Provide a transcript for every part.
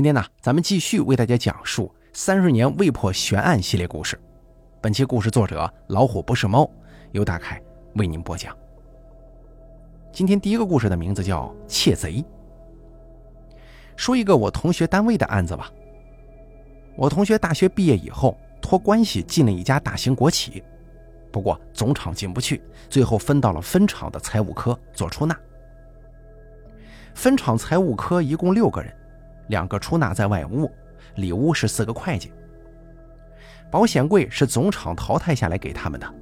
今天呢，咱们继续为大家讲述《三十年未破悬案》系列故事。本期故事作者老虎不是猫，由大凯为您播讲。今天第一个故事的名字叫《窃贼》。说一个我同学单位的案子吧。我同学大学毕业以后，托关系进了一家大型国企，不过总厂进不去，最后分到了分厂的财务科做出纳。分厂财务科一共六个人，两个出纳在外屋，里屋是四个会计。保险柜是总厂淘汰下来给他们的，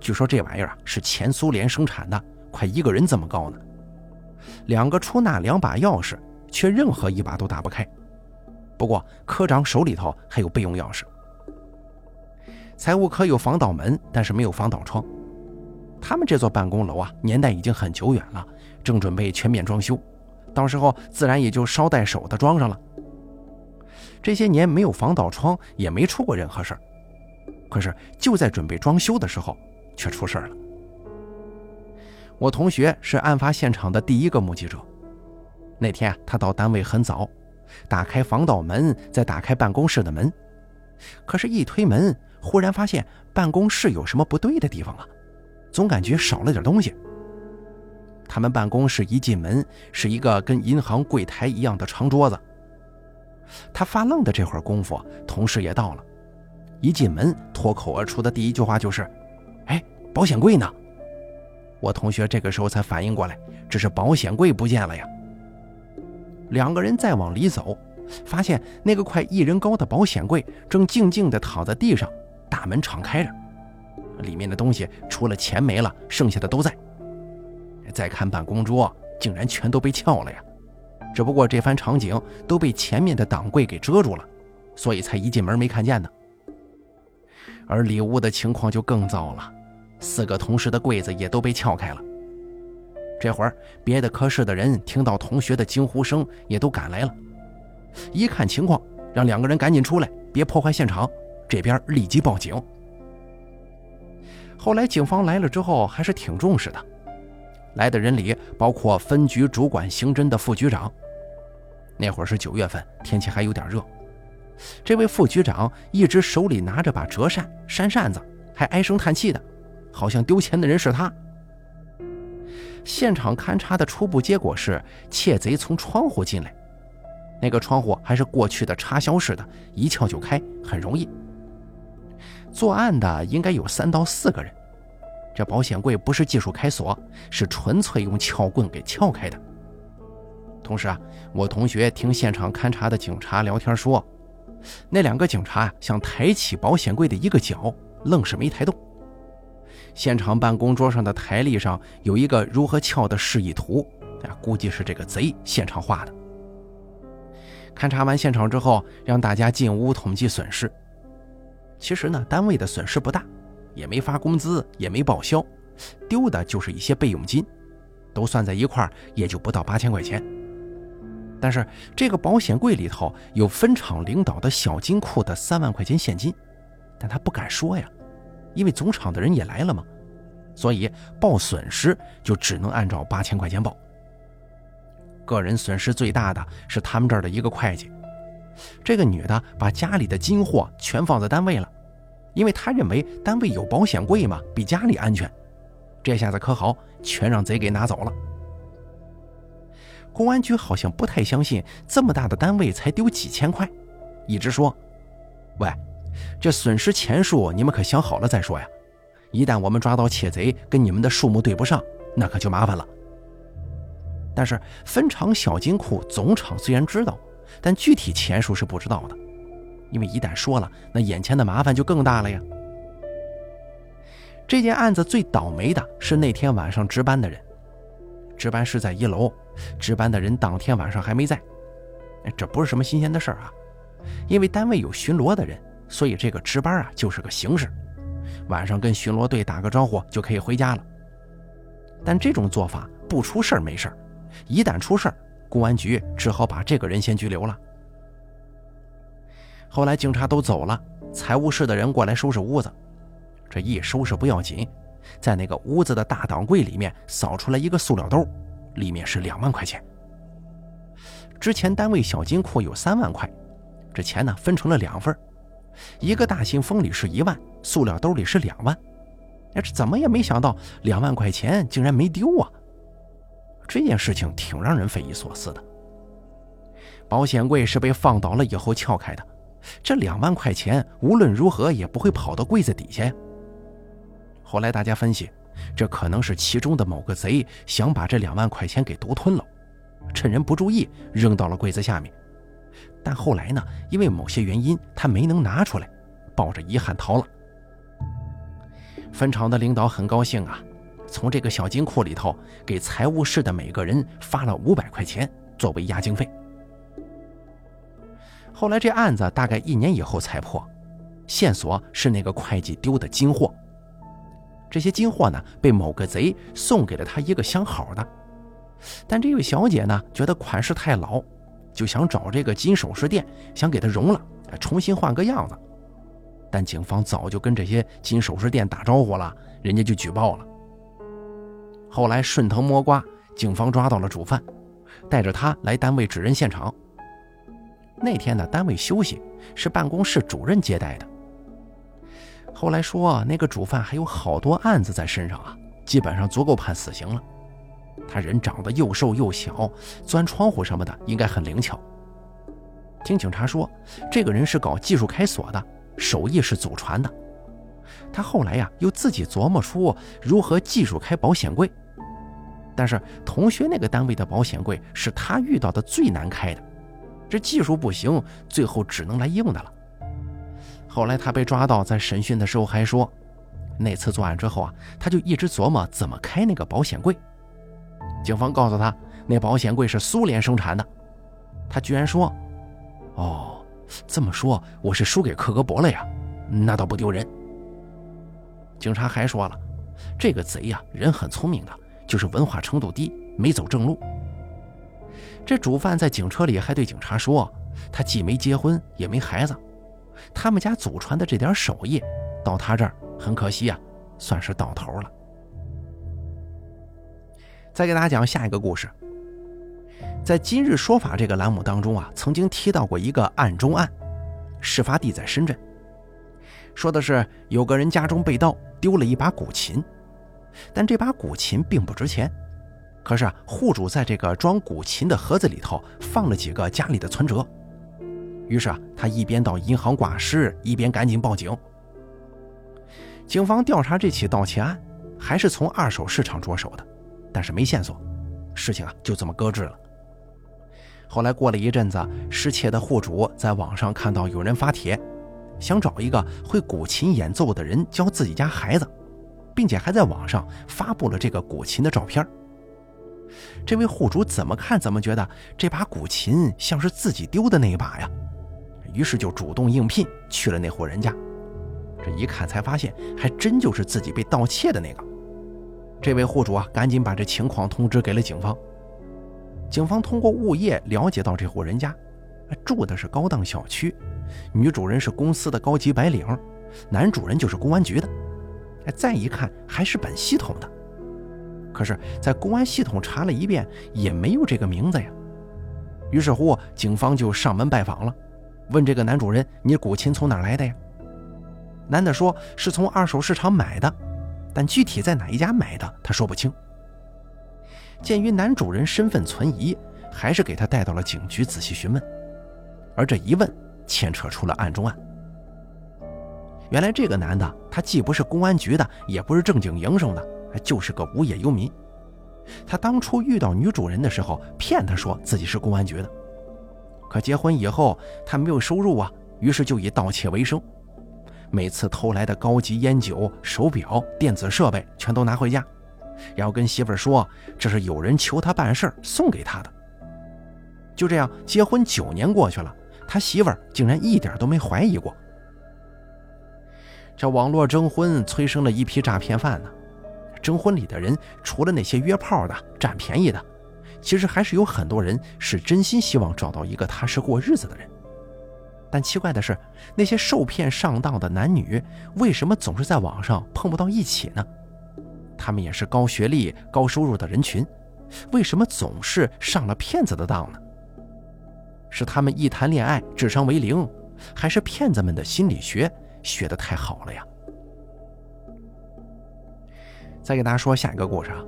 据说这玩意儿啊是前苏联生产的，快一个人这么高呢。两个出纳两把钥匙，却任何一把都打不开。不过科长手里头还有备用钥匙。财务科有防盗门，但是没有防盗窗。他们这座办公楼啊，年代已经很久远了，正准备全面装修。到时候自然也就捎带手的装上了。这些年没有防盗窗，也没出过任何事儿。可是就在准备装修的时候，却出事儿了。我同学是案发现场的第一个目击者。那天啊，他到单位很早，打开防盗门，再打开办公室的门。可是，一推门，忽然发现办公室有什么不对的地方啊，总感觉少了点东西。他们办公室一进门是一个跟银行柜台一样的长桌子。他发愣的这会儿功夫，同事也到了。一进门，脱口而出的第一句话就是：“哎，保险柜呢？”我同学这个时候才反应过来，这是保险柜不见了呀。两个人再往里走，发现那个快一人高的保险柜正静静地躺在地上，大门敞开着，里面的东西除了钱没了，剩下的都在。再看办公桌，竟然全都被撬了呀！只不过这番场景都被前面的挡柜给遮住了，所以才一进门没看见呢。而里屋的情况就更糟了，四个同事的柜子也都被撬开了。这会儿，别的科室的人听到同学的惊呼声，也都赶来了。一看情况，让两个人赶紧出来，别破坏现场。这边立即报警。后来警方来了之后，还是挺重视的。来的人里包括分局主管刑侦的副局长。那会儿是九月份，天气还有点热。这位副局长一直手里拿着把折扇扇扇子，还唉声叹气的，好像丢钱的人是他。现场勘查的初步结果是，窃贼从窗户进来，那个窗户还是过去的插销式的，一撬就开，很容易。作案的应该有三到四个人。这保险柜不是技术开锁，是纯粹用撬棍给撬开的。同时啊，我同学听现场勘查的警察聊天说，那两个警察想抬起保险柜的一个角，愣是没抬动。现场办公桌上的台历上有一个如何撬的示意图，啊，估计是这个贼现场画的。勘察完现场之后，让大家进屋统计损失。其实呢，单位的损失不大。也没发工资，也没报销，丢的就是一些备用金，都算在一块儿，也就不到八千块钱。但是这个保险柜里头有分厂领导的小金库的三万块钱现金，但他不敢说呀，因为总厂的人也来了嘛，所以报损失就只能按照八千块钱报。个人损失最大的是他们这儿的一个会计，这个女的把家里的金货全放在单位了。因为他认为单位有保险柜嘛，比家里安全。这下子可好，全让贼给拿走了。公安局好像不太相信这么大的单位才丢几千块，一直说：“喂，这损失钱数你们可想好了再说呀！一旦我们抓到窃贼，跟你们的数目对不上，那可就麻烦了。”但是分厂小金库总厂虽然知道，但具体钱数是不知道的。因为一旦说了，那眼前的麻烦就更大了呀。这件案子最倒霉的是那天晚上值班的人，值班室在一楼，值班的人当天晚上还没在。这不是什么新鲜的事儿啊，因为单位有巡逻的人，所以这个值班啊就是个形式，晚上跟巡逻队打个招呼就可以回家了。但这种做法不出事儿没事儿，一旦出事儿，公安局只好把这个人先拘留了。后来警察都走了，财务室的人过来收拾屋子。这一收拾不要紧，在那个屋子的大档柜里面扫出来一个塑料兜，里面是两万块钱。之前单位小金库有三万块，这钱呢分成了两份，一个大信封里是一万，塑料兜里是两万。哎，这怎么也没想到两万块钱竟然没丢啊！这件事情挺让人匪夷所思的。保险柜是被放倒了以后撬开的，这两万块钱无论如何也不会跑到柜子底下呀。后来大家分析，这可能是其中的某个贼想把这两万块钱给独吞了，趁人不注意扔到了柜子下面。但后来呢，因为某些原因他没能拿出来，抱着遗憾逃了。分厂的领导很高兴啊，从这个小金库里头给财务室的每个人发了五百块钱作为押金费。后来这案子大概一年以后才破，线索是那个会计丢的金货。这些金货呢，被某个贼送给了他一个相好的，但这位小姐呢，觉得款式太老，就想找这个金首饰店，想给他熔了，重新换个样子。但警方早就跟这些金首饰店打招呼了，人家就举报了。后来顺藤摸瓜，警方抓到了主犯，带着他来单位指认现场。那天呢，单位休息，是办公室主任接待的。后来说，那个主犯还有好多案子在身上啊，基本上足够判死刑了。他人长得又瘦又小，钻窗户什么的应该很灵巧。听警察说，这个人是搞技术开锁的，手艺是祖传的。他后来呀，又自己琢磨出如何技术开保险柜，但是同学那个单位的保险柜是他遇到的最难开的。这技术不行，最后只能来硬的了。后来他被抓到，在审讯的时候还说，那次作案之后啊，他就一直琢磨怎么开那个保险柜。警方告诉他，那保险柜是苏联生产的。他居然说：“哦，这么说我是输给克格勃了呀？那倒不丢人。”警察还说了，这个贼呀，人很聪明的，就是文化程度低，没走正路。这主犯在警车里还对警察说：“他既没结婚，也没孩子，他们家祖传的这点手艺，到他这儿很可惜啊，算是到头了。”再给大家讲下一个故事。在《今日说法》这个栏目当中啊，曾经提到过一个案中案，事发地在深圳，说的是有个人家中被盗，丢了一把古琴，但这把古琴并不值钱。可是啊，户主在这个装古琴的盒子里头放了几个家里的存折，于是啊，他一边到银行挂失，一边赶紧报警。警方调查这起盗窃案，还是从二手市场着手的，但是没线索，事情啊就这么搁置了。后来过了一阵子，失窃的户主在网上看到有人发帖，想找一个会古琴演奏的人教自己家孩子，并且还在网上发布了这个古琴的照片。这位户主怎么看怎么觉得这把古琴像是自己丢的那一把呀，于是就主动应聘去了那户人家。这一看才发现，还真就是自己被盗窃的那个。这位户主啊，赶紧把这情况通知给了警方。警方通过物业了解到这户人家住的是高档小区，女主人是公司的高级白领，男主人就是公安局的。哎，再一看还是本系统的。可是，在公安系统查了一遍，也没有这个名字呀。于是乎，警方就上门拜访了，问这个男主人：“你古琴从哪来的呀？”男的说：“是从二手市场买的，但具体在哪一家买的，他说不清。”鉴于男主人身份存疑，还是给他带到了警局仔细询问。而这一问，牵扯出了案中案。原来这个男的，他既不是公安局的，也不是正经营生的。就是个无业游民，他当初遇到女主人的时候，骗她说自己是公安局的，可结婚以后他没有收入啊，于是就以盗窃为生，每次偷来的高级烟酒、手表、电子设备全都拿回家，然后跟媳妇儿说这是有人求他办事儿送给他的。就这样，结婚九年过去了，他媳妇儿竟然一点都没怀疑过。这网络征婚催生了一批诈骗犯呢。征婚里的人，除了那些约炮的、占便宜的，其实还是有很多人是真心希望找到一个踏实过日子的人。但奇怪的是，那些受骗上当的男女，为什么总是在网上碰不到一起呢？他们也是高学历、高收入的人群，为什么总是上了骗子的当呢？是他们一谈恋爱智商为零，还是骗子们的心理学学得太好了呀？再给大家说下一个故事啊。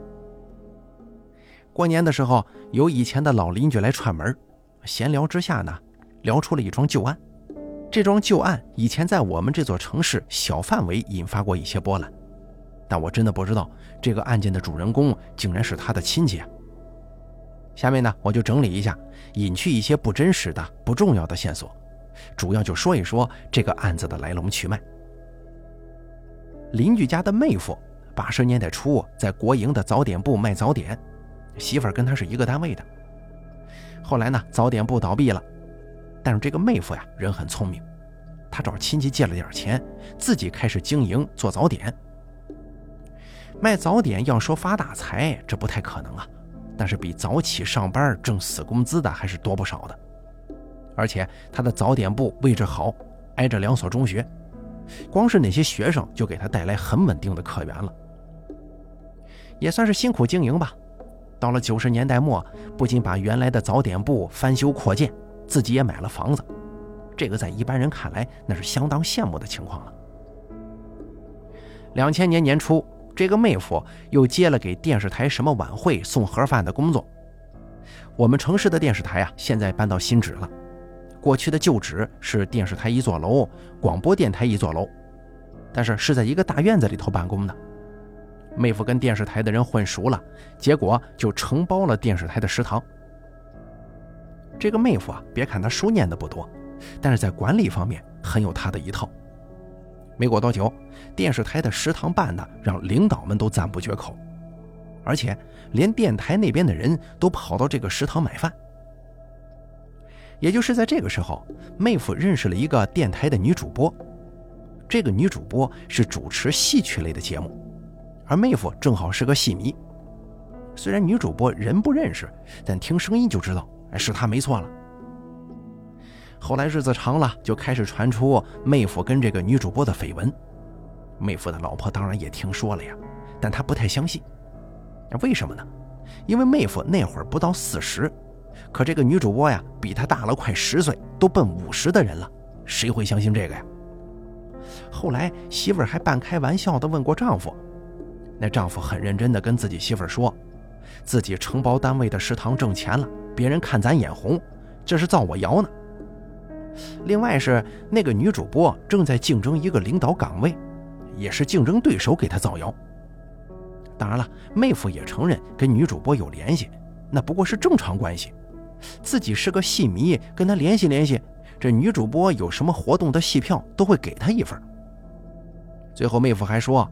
过年的时候，有以前的老邻居来串门，闲聊之下呢，聊出了一桩旧案。这桩旧案以前在我们这座城市小范围引发过一些波澜，但我真的不知道这个案件的主人公竟然是他的亲戚。下面呢，我就整理一下，隐去一些不真实的、不重要的线索，主要就说一说这个案子的来龙去脉。邻居家的妹夫。八十年代初，在国营的早点部卖早点，媳妇儿跟他是一个单位的。后来呢，早点部倒闭了，但是这个妹夫呀，人很聪明，他找亲戚借了点钱，自己开始经营做早点。卖早点要说发大财，这不太可能啊，但是比早起上班挣死工资的还是多不少的。而且他的早点部位置好，挨着两所中学，光是那些学生就给他带来很稳定的客源了。也算是辛苦经营吧。到了九十年代末，不仅把原来的早点部翻修扩建，自己也买了房子。这个在一般人看来，那是相当羡慕的情况了。两千年年初，这个妹夫又接了给电视台什么晚会送盒饭的工作。我们城市的电视台啊，现在搬到新址了。过去的旧址是电视台一座楼，广播电台一座楼，但是是在一个大院子里头办公的。妹夫跟电视台的人混熟了，结果就承包了电视台的食堂。这个妹夫啊，别看他书念的不多，但是在管理方面很有他的一套。没过多久，电视台的食堂办的让领导们都赞不绝口，而且连电台那边的人都跑到这个食堂买饭。也就是在这个时候，妹夫认识了一个电台的女主播，这个女主播是主持戏曲类的节目。而妹夫正好是个戏迷，虽然女主播人不认识，但听声音就知道，哎，是她没错了。后来日子长了，就开始传出妹夫跟这个女主播的绯闻。妹夫的老婆当然也听说了呀，但她不太相信。为什么呢？因为妹夫那会儿不到四十，可这个女主播呀，比他大了快十岁，都奔五十的人了，谁会相信这个呀？后来媳妇还半开玩笑的问过丈夫。那丈夫很认真地跟自己媳妇儿说：“自己承包单位的食堂挣钱了，别人看咱眼红，这是造我谣呢。”另外是那个女主播正在竞争一个领导岗位，也是竞争对手给她造谣。当然了，妹夫也承认跟女主播有联系，那不过是正常关系。自己是个戏迷，跟他联系联系，这女主播有什么活动的戏票都会给他一份。最后，妹夫还说。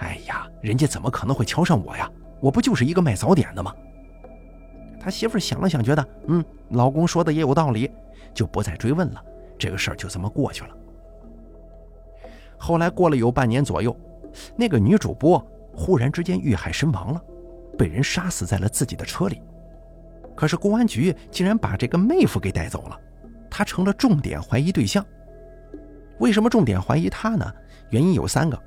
哎呀，人家怎么可能会瞧上我呀？我不就是一个卖早点的吗？他媳妇想了想，觉得嗯，老公说的也有道理，就不再追问了。这个事儿就这么过去了。后来过了有半年左右，那个女主播忽然之间遇害身亡了，被人杀死在了自己的车里。可是公安局竟然把这个妹夫给带走了，他成了重点怀疑对象。为什么重点怀疑他呢？原因有三个。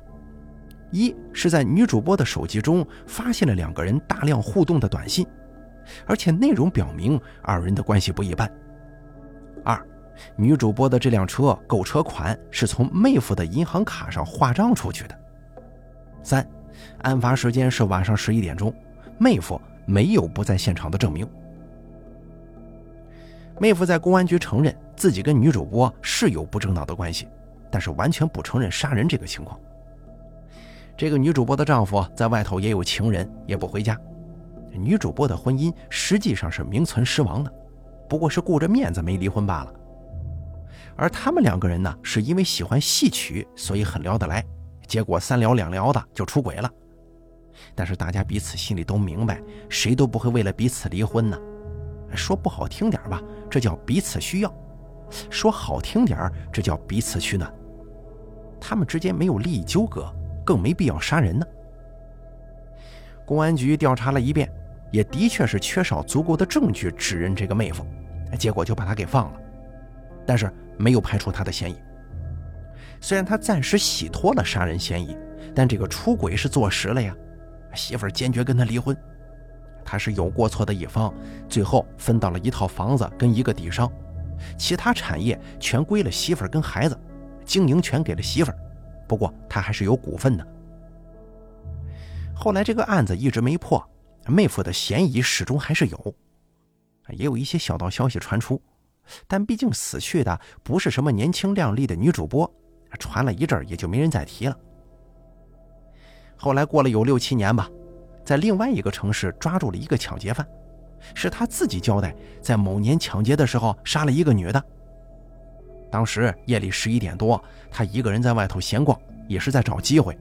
一是在女主播的手机中发现了两个人大量互动的短信，而且内容表明二人的关系不一般。二，女主播的这辆车购车款是从妹夫的银行卡上划账出去的。三，案发时间是晚上十一点钟，妹夫没有不在现场的证明。妹夫在公安局承认自己跟女主播是有不正当的关系，但是完全不承认杀人这个情况。这个女主播的丈夫在外头也有情人，也不回家。女主播的婚姻实际上是名存实亡的，不过是顾着面子没离婚罢了。而他们两个人呢，是因为喜欢戏曲，所以很聊得来。结果三聊两聊的就出轨了。但是大家彼此心里都明白，谁都不会为了彼此离婚呢。说不好听点吧，这叫彼此需要；说好听点这叫彼此取暖。他们之间没有利益纠葛。更没必要杀人呢。公安局调查了一遍，也的确是缺少足够的证据指认这个妹夫，结果就把他给放了。但是没有排除他的嫌疑。虽然他暂时洗脱了杀人嫌疑，但这个出轨是坐实了呀。媳妇儿坚决跟他离婚。他是有过错的一方，最后分到了一套房子跟一个底商，其他产业全归了媳妇儿跟孩子，经营权给了媳妇儿，不过他还是有股份的。后来这个案子一直没破，妹夫的嫌疑始终还是有，也有一些小道消息传出，但毕竟死去的不是什么年轻靓丽的女主播，传了一阵也就没人再提了。后来过了有六七年吧。在另外一个城市抓住了一个抢劫犯，是他自己交代，在某年抢劫的时候杀了一个女的。当时夜里十一点多，他一个人在外头闲逛，也是在找机会，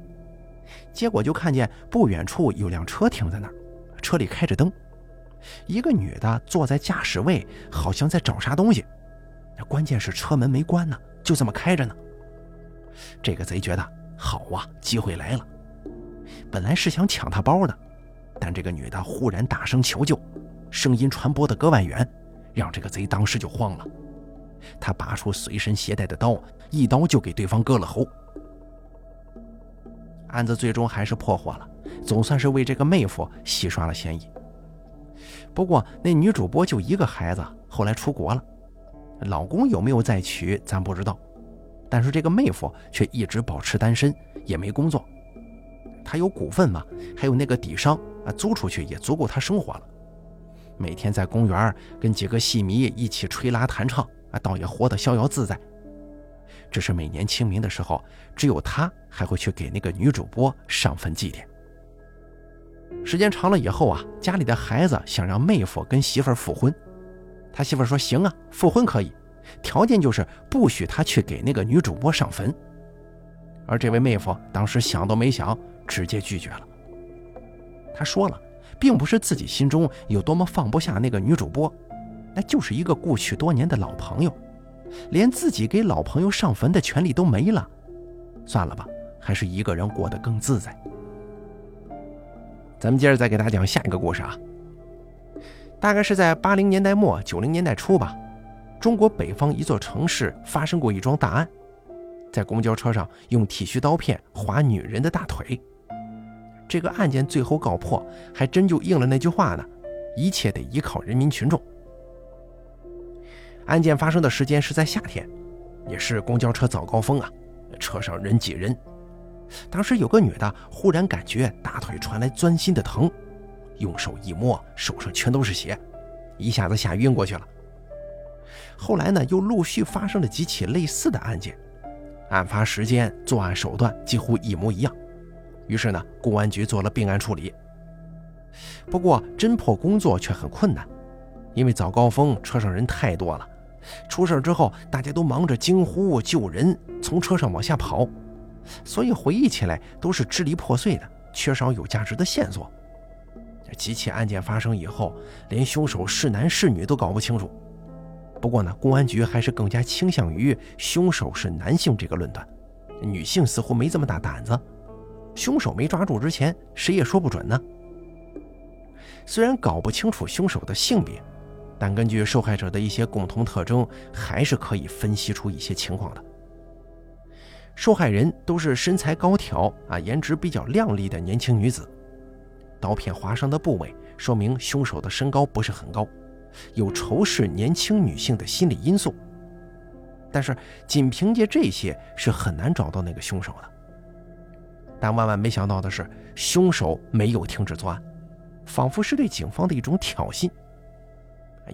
结果就看见不远处有辆车停在那儿，车里开着灯，一个女的坐在驾驶位，好像在找啥东西。关键是车门没关呢，就这么开着呢。这个贼觉得好啊，机会来了，本来是想抢他包的。但这个女的忽然大声求救，声音传播的格外远，让这个贼当时就慌了。他拔出随身携带的刀，一刀就给对方割了喉。案子最终还是破获了，总算是为这个妹夫洗刷了嫌疑。不过那女主播就一个孩子，后来出国了，老公有没有再娶咱不知道。但是这个妹夫却一直保持单身，也没工作。他有股份嘛，还有那个底商。啊，租出去也足够他生活了。每天在公园跟几个戏迷一起吹拉弹唱，啊，倒也活得逍遥自在。只是每年清明的时候，只有他还会去给那个女主播上坟祭奠。时间长了以后啊，家里的孩子想让妹夫跟媳妇儿复婚，他媳妇儿说行啊，复婚可以，条件就是不许他去给那个女主播上坟。而这位妹夫当时想都没想，直接拒绝了。他说了，并不是自己心中有多么放不下那个女主播，那就是一个故去多年的老朋友，连自己给老朋友上坟的权利都没了。算了吧，还是一个人过得更自在。咱们接着再给大家讲下一个故事啊。大概是在八零年代末九零年代初吧，中国北方一座城市发生过一桩大案，在公交车上用剃须刀片划女人的大腿。这个案件最后告破，还真就应了那句话呢：一切得依靠人民群众。案件发生的时间是在夏天，也是公交车早高峰啊，车上人挤人。当时有个女的忽然感觉大腿传来钻心的疼，用手一摸，手上全都是血，一下子吓晕过去了。后来呢，又陆续发生了几起类似的案件，案发时间、作案手段几乎一模一样。于是呢，公安局做了并案处理。不过侦破工作却很困难，因为早高峰车上人太多了，出事之后大家都忙着惊呼救人，从车上往下跑，所以回忆起来都是支离破碎的，缺少有价值的线索。几起案件发生以后，连凶手是男是女都搞不清楚。不过呢，公安局还是更加倾向于凶手是男性这个论断，女性似乎没这么大胆子。凶手没抓住之前，谁也说不准呢。虽然搞不清楚凶手的性别，但根据受害者的一些共同特征，还是可以分析出一些情况的。受害人都是身材高挑啊，颜值比较靓丽的年轻女子。刀片划伤的部位说明凶手的身高不是很高，有仇视年轻女性的心理因素。但是仅凭借这些是很难找到那个凶手的。但万万没想到的是，凶手没有停止作案，仿佛是对警方的一种挑衅。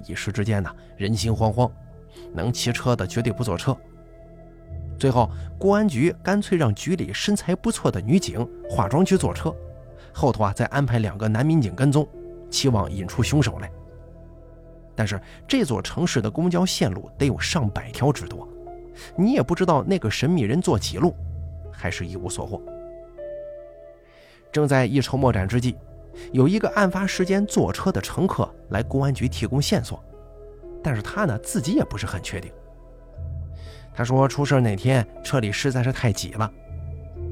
一时之间呢，人心惶惶，能骑车的绝对不坐车。最后，公安局干脆让局里身材不错的女警化妆去坐车，后头啊再安排两个男民警跟踪，期望引出凶手来。但是这座城市的公交线路得有上百条之多，你也不知道那个神秘人坐几路，还是一无所获。正在一筹莫展之际，有一个案发时间坐车的乘客来公安局提供线索，但是他呢自己也不是很确定。他说出事那天车里实在是太挤了，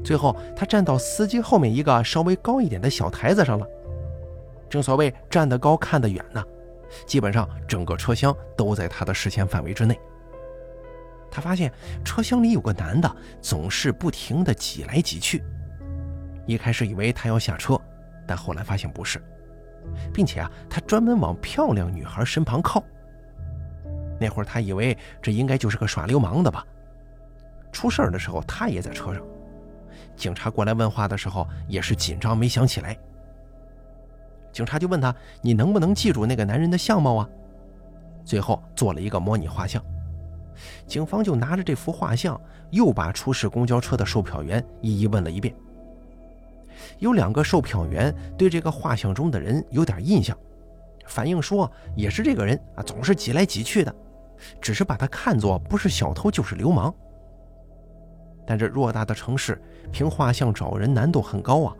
最后他站到司机后面一个稍微高一点的小台子上了。正所谓站得高看得远呢，基本上整个车厢都在他的视线范围之内。他发现车厢里有个男的总是不停地挤来挤去。一开始以为他要下车，但后来发现不是，并且啊，他专门往漂亮女孩身旁靠。那会儿他以为这应该就是个耍流氓的吧。出事儿的时候，他也在车上。警察过来问话的时候，也是紧张，没想起来。警察就问他：“你能不能记住那个男人的相貌啊？”最后做了一个模拟画像。警方就拿着这幅画像，又把出事公交车的售票员一一问了一遍。有两个售票员对这个画像中的人有点印象，反映说也是这个人啊，总是挤来挤去的，只是把他看作不是小偷就是流氓。但这偌大的城市，凭画像找人难度很高啊，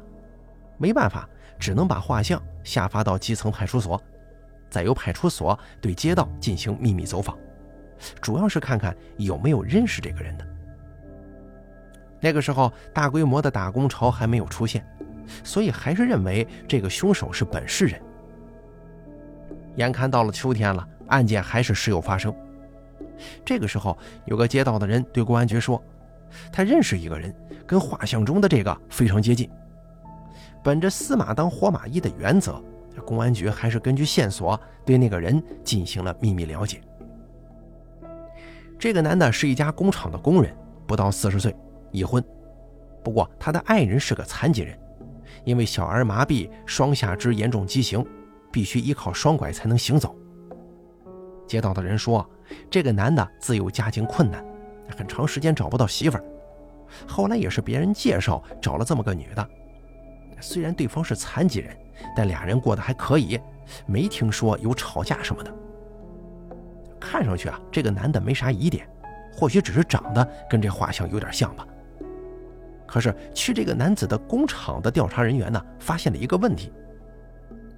没办法，只能把画像下发到基层派出所，再由派出所对街道进行秘密走访，主要是看看有没有认识这个人的。那个时候，大规模的打工潮还没有出现，所以还是认为这个凶手是本市人。眼看到了秋天了，案件还是时有发生。这个时候，有个街道的人对公安局说。他认识一个人，跟画像中的这个非常接近。本着死马当活马医的原则，公安局还是根据线索对那个人进行了秘密了解。这个男的是一家工厂的工人，不到四十岁，已婚。不过他的爱人是个残疾人，因为小儿麻痹、双下肢严重畸形，必须依靠双拐才能行走。街道的人说，这个男的自幼家境困难。很长时间找不到媳妇儿，后来也是别人介绍找了这么个女的。虽然对方是残疾人，但俩人过得还可以，没听说有吵架什么的。看上去啊，这个男的没啥疑点，或许只是长得跟这画像有点像吧。可是去这个男子的工厂的调查人员呢，发现了一个问题：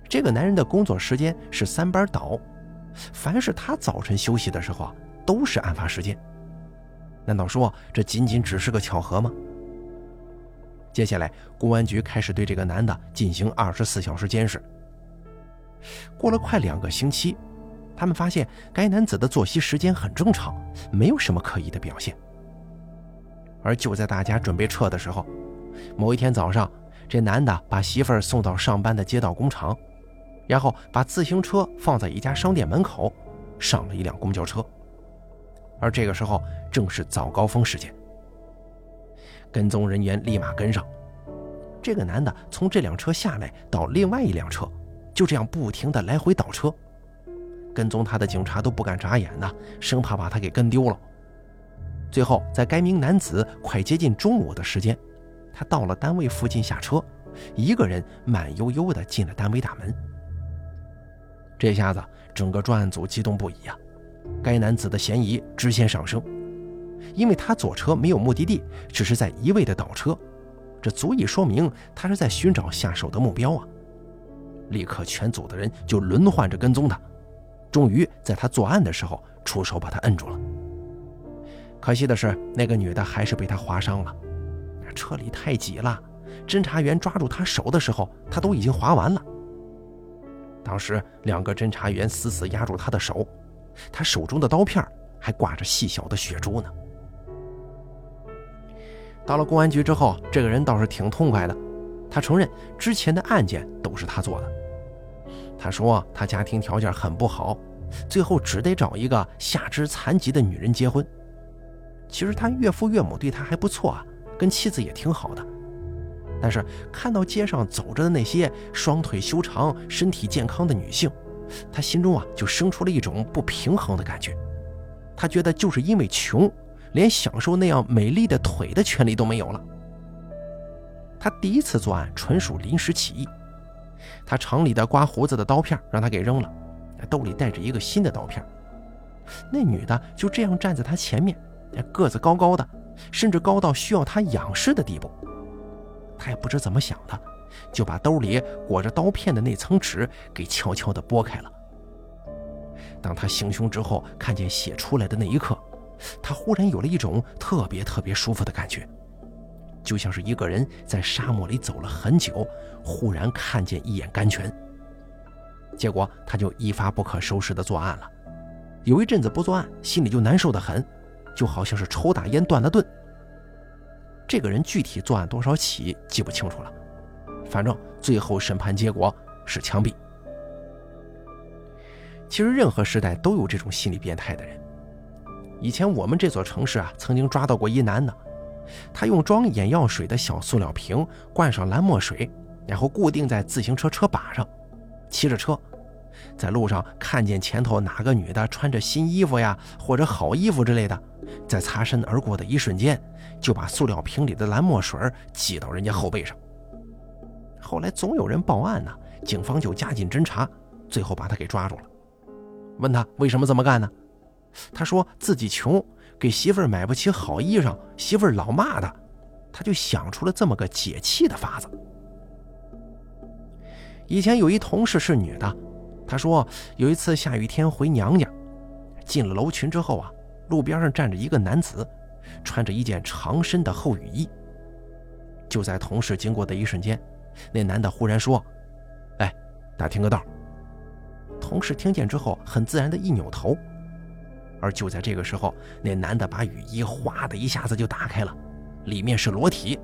这个男人的工作时间是三班倒，凡是他早晨休息的时候啊，都是案发时间。难道说这仅仅只是个巧合吗？接下来，公安局开始对这个男的进行二十四小时监视。过了快两个星期，他们发现该男子的作息时间很正常，没有什么可疑的表现。而就在大家准备撤的时候，某一天早上，这男的把媳妇儿送到上班的街道工厂，然后把自行车放在一家商店门口，上了一辆公交车。而这个时候正是早高峰时间，跟踪人员立马跟上。这个男的从这辆车下来到另外一辆车，就这样不停的来回倒车。跟踪他的警察都不敢眨眼呐，生怕把他给跟丢了。最后，在该名男子快接近中午的时间，他到了单位附近下车，一个人慢悠悠的进了单位大门。这下子，整个专案组激动不已啊。该男子的嫌疑直线上升，因为他坐车没有目的地，只是在一味的倒车，这足以说明他是在寻找下手的目标啊！立刻，全组的人就轮换着跟踪他，终于在他作案的时候出手把他摁住了。可惜的是，那个女的还是被他划伤了。车里太挤了，侦查员抓住他手的时候，他都已经划完了。当时，两个侦查员死死压住他的手。他手中的刀片还挂着细小的血珠呢。到了公安局之后，这个人倒是挺痛快的，他承认之前的案件都是他做的。他说他家庭条件很不好，最后只得找一个下肢残疾的女人结婚。其实他岳父岳母对他还不错啊，跟妻子也挺好的。但是看到街上走着的那些双腿修长、身体健康的女性。他心中啊，就生出了一种不平衡的感觉。他觉得就是因为穷，连享受那样美丽的腿的权利都没有了。他第一次作案纯属临时起意。他厂里的刮胡子的刀片让他给扔了，兜里带着一个新的刀片。那女的就这样站在他前面，个子高高的，甚至高到需要他仰视的地步。他也不知怎么想的。就把兜里裹着刀片的那层纸给悄悄地拨开了。当他行凶之后，看见血出来的那一刻，他忽然有了一种特别特别舒服的感觉，就像是一个人在沙漠里走了很久，忽然看见一眼甘泉。结果他就一发不可收拾地作案了。有一阵子不作案，心里就难受得很，就好像是抽大烟断了顿。这个人具体作案多少起记不清楚了。反正最后审判结果是枪毙。其实任何时代都有这种心理变态的人。以前我们这座城市啊，曾经抓到过一男的，他用装眼药水的小塑料瓶灌上蓝墨水，然后固定在自行车车把上，骑着车，在路上看见前头哪个女的穿着新衣服呀，或者好衣服之类的，在擦身而过的一瞬间，就把塑料瓶里的蓝墨水挤到人家后背上。后来总有人报案呢，警方就加紧侦查，最后把他给抓住了。问他为什么这么干呢？他说自己穷，给媳妇儿买不起好衣裳，媳妇儿老骂他，他就想出了这么个解气的法子。以前有一同事是女的，他说有一次下雨天回娘家，进了楼群之后啊，路边上站着一个男子，穿着一件长身的厚雨衣。就在同事经过的一瞬间，那男的忽然说：“哎，打听个道。”同事听见之后，很自然的一扭头。而就在这个时候，那男的把雨衣哗的一下子就打开了，里面是裸体，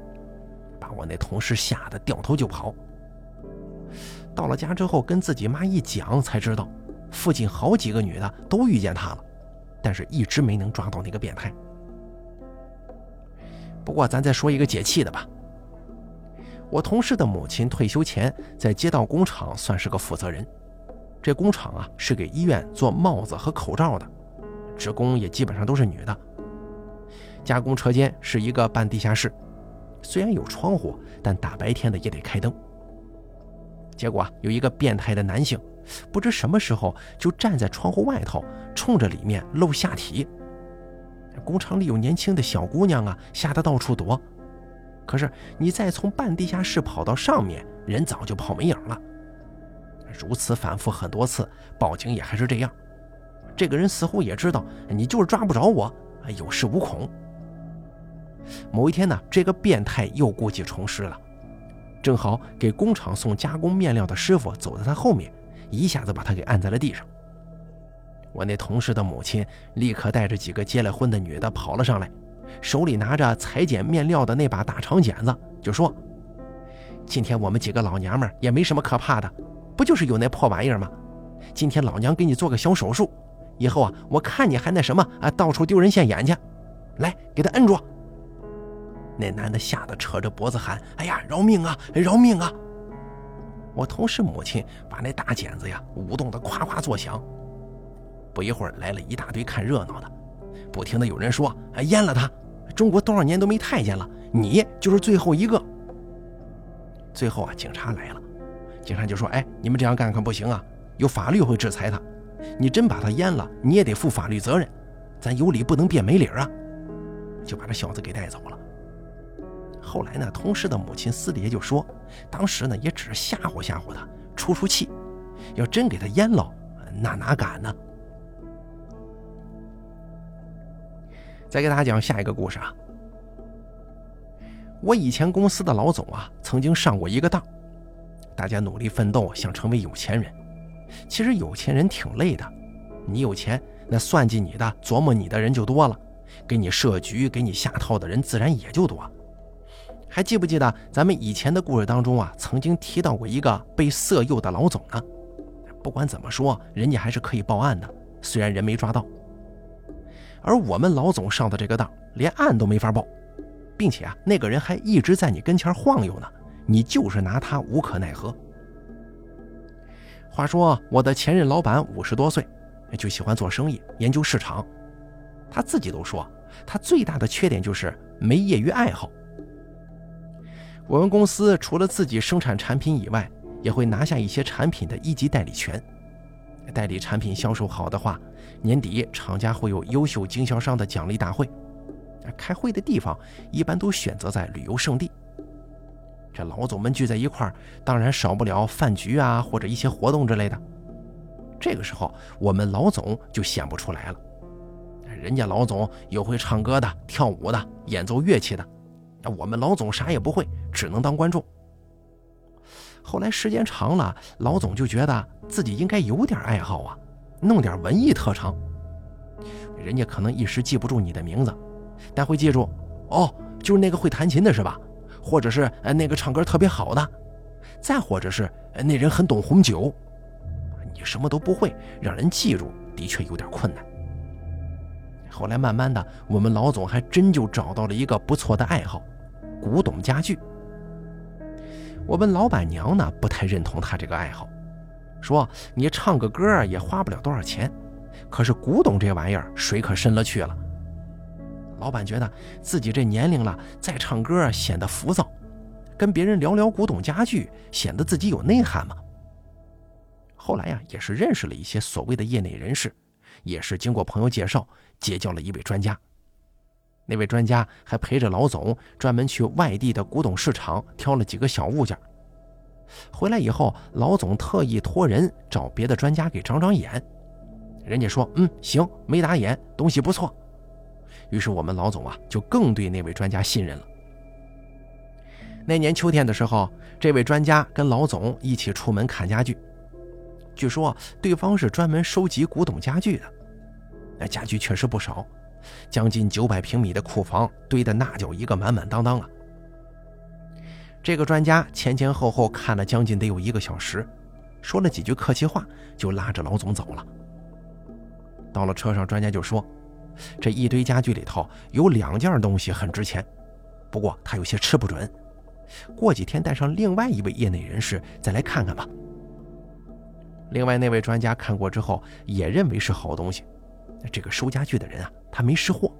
把我那同事吓得掉头就跑。到了家之后，跟自己妈一讲，才知道附近好几个女的都遇见他了，但是一直没能抓到那个变态。不过咱再说一个解气的吧，我同事的母亲退休前在街道工厂算是个负责人，这工厂啊是给医院做帽子和口罩的。职工也基本上都是女的。加工车间是一个半地下室，虽然有窗户，但大白天的也得开灯。结果啊有一个变态的男性，不知什么时候就站在窗户外头，冲着里面露下体。工厂里有年轻的小姑娘啊，吓得到处躲。可是你再从半地下室跑到上面，人早就跑没影了。如此反复很多次，报警也还是这样。这个人似乎也知道你就是抓不着我，有恃无恐。某一天呢，这个变态又故技重施了，正好给工厂送加工面料的师傅走在他后面，一下子把他给按在了地上。我那同事的母亲立刻带着几个结了婚的女的跑了上来，手里拿着裁剪面料的那把大长剪子，就说：“今天我们几个老娘们也没什么可怕的，不就是有那破玩意儿吗？今天老娘给你做个小手术。”以后啊，我看你还那什么啊，到处丢人现眼去！来，给他摁住！那男的吓得扯着脖子喊：“哎呀，饶命啊，饶命啊！”我同事母亲把那大剪子呀舞动的夸夸作响。不一会儿，来了一大堆看热闹的，不停的有人说：“啊，阉了他！中国多少年都没太监了，你就是最后一个。”最后啊，警察来了，警察就说：“哎，你们这样干可不行啊，有法律会制裁他。”你真把他淹了，你也得负法律责任，咱有理不能变没理啊！就把这小子给带走了。后来呢，同事的母亲私底下就说，当时呢也只是吓唬吓唬他，出出气。要真给他阉了，那哪敢呢？再给大家讲下一个故事啊。我以前公司的老总啊，曾经上过一个当，大家努力奋斗，想成为有钱人。其实有钱人挺累的，你有钱，那算计你的、琢磨你的人就多了，给你设局、给你下套的人自然也就多。还记不记得咱们以前的故事当中啊，曾经提到过一个被色诱的老总呢？不管怎么说，人家还是可以报案的，虽然人没抓到。而我们老总上的这个当，连案都没法报，并且啊，那个人还一直在你跟前晃悠呢，你就是拿他无可奈何。话说，我的前任老板五十多岁，就喜欢做生意、研究市场。他自己都说，他最大的缺点就是没业余爱好。我们公司除了自己生产产品以外，也会拿下一些产品的一级代理权。代理产品销售好的话，年底厂家会有优秀经销商的奖励大会。开会的地方一般都选择在旅游胜地。这老总们聚在一块儿，当然少不了饭局啊，或者一些活动之类的。这个时候，我们老总就显不出来了。人家老总有会唱歌的、跳舞的、演奏乐器的，我们老总啥也不会，只能当观众。后来时间长了，老总就觉得自己应该有点爱好啊，弄点文艺特长。人家可能一时记不住你的名字，但会记住，哦，就是那个会弹琴的是吧？或者是呃那个唱歌特别好的，再或者是那人很懂红酒，你什么都不会，让人记住的确有点困难。后来慢慢的，我们老总还真就找到了一个不错的爱好——古董家具。我们老板娘呢不太认同他这个爱好，说你唱个歌也花不了多少钱，可是古董这玩意儿水可深了去了。老板觉得自己这年龄了，再唱歌显得浮躁，跟别人聊聊古董家具，显得自己有内涵嘛。后来呀，也是认识了一些所谓的业内人士，也是经过朋友介绍，结交了一位专家。那位专家还陪着老总专门去外地的古董市场挑了几个小物件。回来以后，老总特意托人找别的专家给长长眼，人家说：“嗯，行，没打眼，东西不错。”于是我们老总啊，就更对那位专家信任了。那年秋天的时候，这位专家跟老总一起出门看家具，据说对方是专门收集古董家具的，那家具确实不少。将近九百平米的库房堆得那叫一个满满当当啊！这个专家前前后后看了将近得有一个小时，说了几句客气话，就拉着老总走了。到了车上，专家就说：“这一堆家具里头有两件东西很值钱，不过他有些吃不准，过几天带上另外一位业内人士再来看看吧。”另外那位专家看过之后也认为是好东西。这个收家具的人啊，他没识货，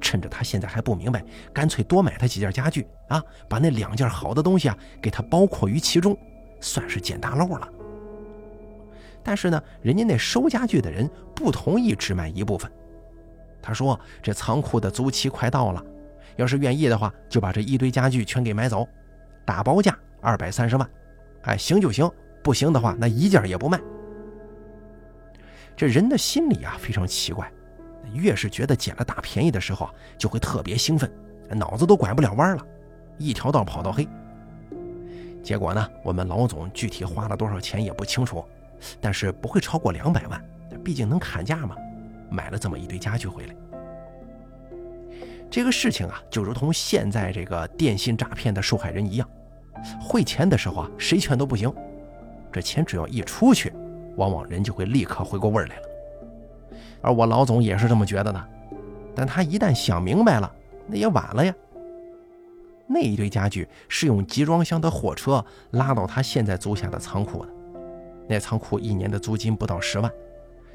趁着他现在还不明白，干脆多买他几件家具啊，把那两件好的东西啊给他包括于其中，算是捡大漏了。但是呢，人家那收家具的人不同意只买一部分，他说这仓库的租期快到了，要是愿意的话，就把这一堆家具全给买走，打包价二百三十万，哎，行就行，不行的话，那一件也不卖。这人的心理啊非常奇怪，越是觉得捡了大便宜的时候，就会特别兴奋，脑子都拐不了弯了，一条道跑到黑。结果呢，我们老总具体花了多少钱也不清楚，但是不会超过两百万，毕竟能砍价嘛，买了这么一堆家具回来。这个事情啊，就如同现在这个电信诈骗的受害人一样，汇钱的时候啊，谁劝都不行，这钱只要一出去。往往人就会立刻回过味儿来了，而我老总也是这么觉得的，但他一旦想明白了，那也晚了呀。那一堆家具是用集装箱的货车拉到他现在租下的仓库的，那仓库一年的租金不到十万，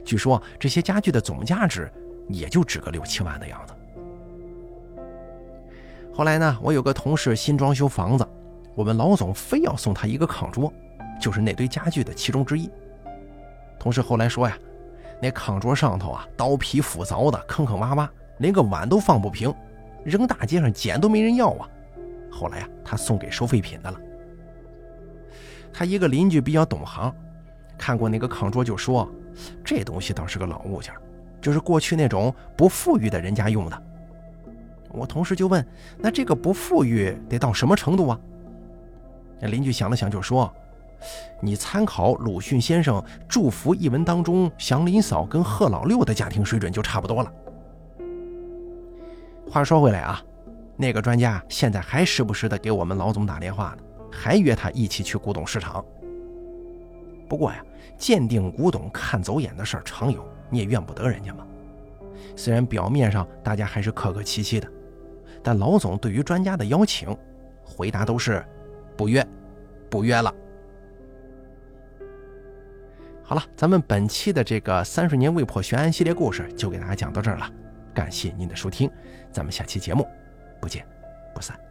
据说这些家具的总价值也就值个六七万的样子。后来呢，我有个同事新装修房子，我们老总非要送他一个炕桌，就是那堆家具的其中之一。同事后来说呀，那炕桌上头啊，刀劈斧凿的，坑坑洼洼，连个碗都放不平，扔大街上捡都没人要啊。后来呀，他送给收废品的了。他一个邻居比较懂行，看过那个炕桌，就说这东西倒是个老物件，就是过去那种不富裕的人家用的。我同事就问，那这个不富裕得到什么程度啊？那邻居想了想，就说。你参考鲁迅先生《祝福》一文当中祥林嫂跟贺老六的家庭水准就差不多了。话说回来啊，那个专家现在还时不时的给我们老总打电话呢，还约他一起去古董市场。不过呀，鉴定古董看走眼的事儿常有，你也怨不得人家嘛。虽然表面上大家还是客客气气的，但老总对于专家的邀请，回答都是不约，不约了。好了，咱们本期的这个三十年未破悬案系列故事就给大家讲到这儿了，感谢您的收听，咱们下期节目不见不散。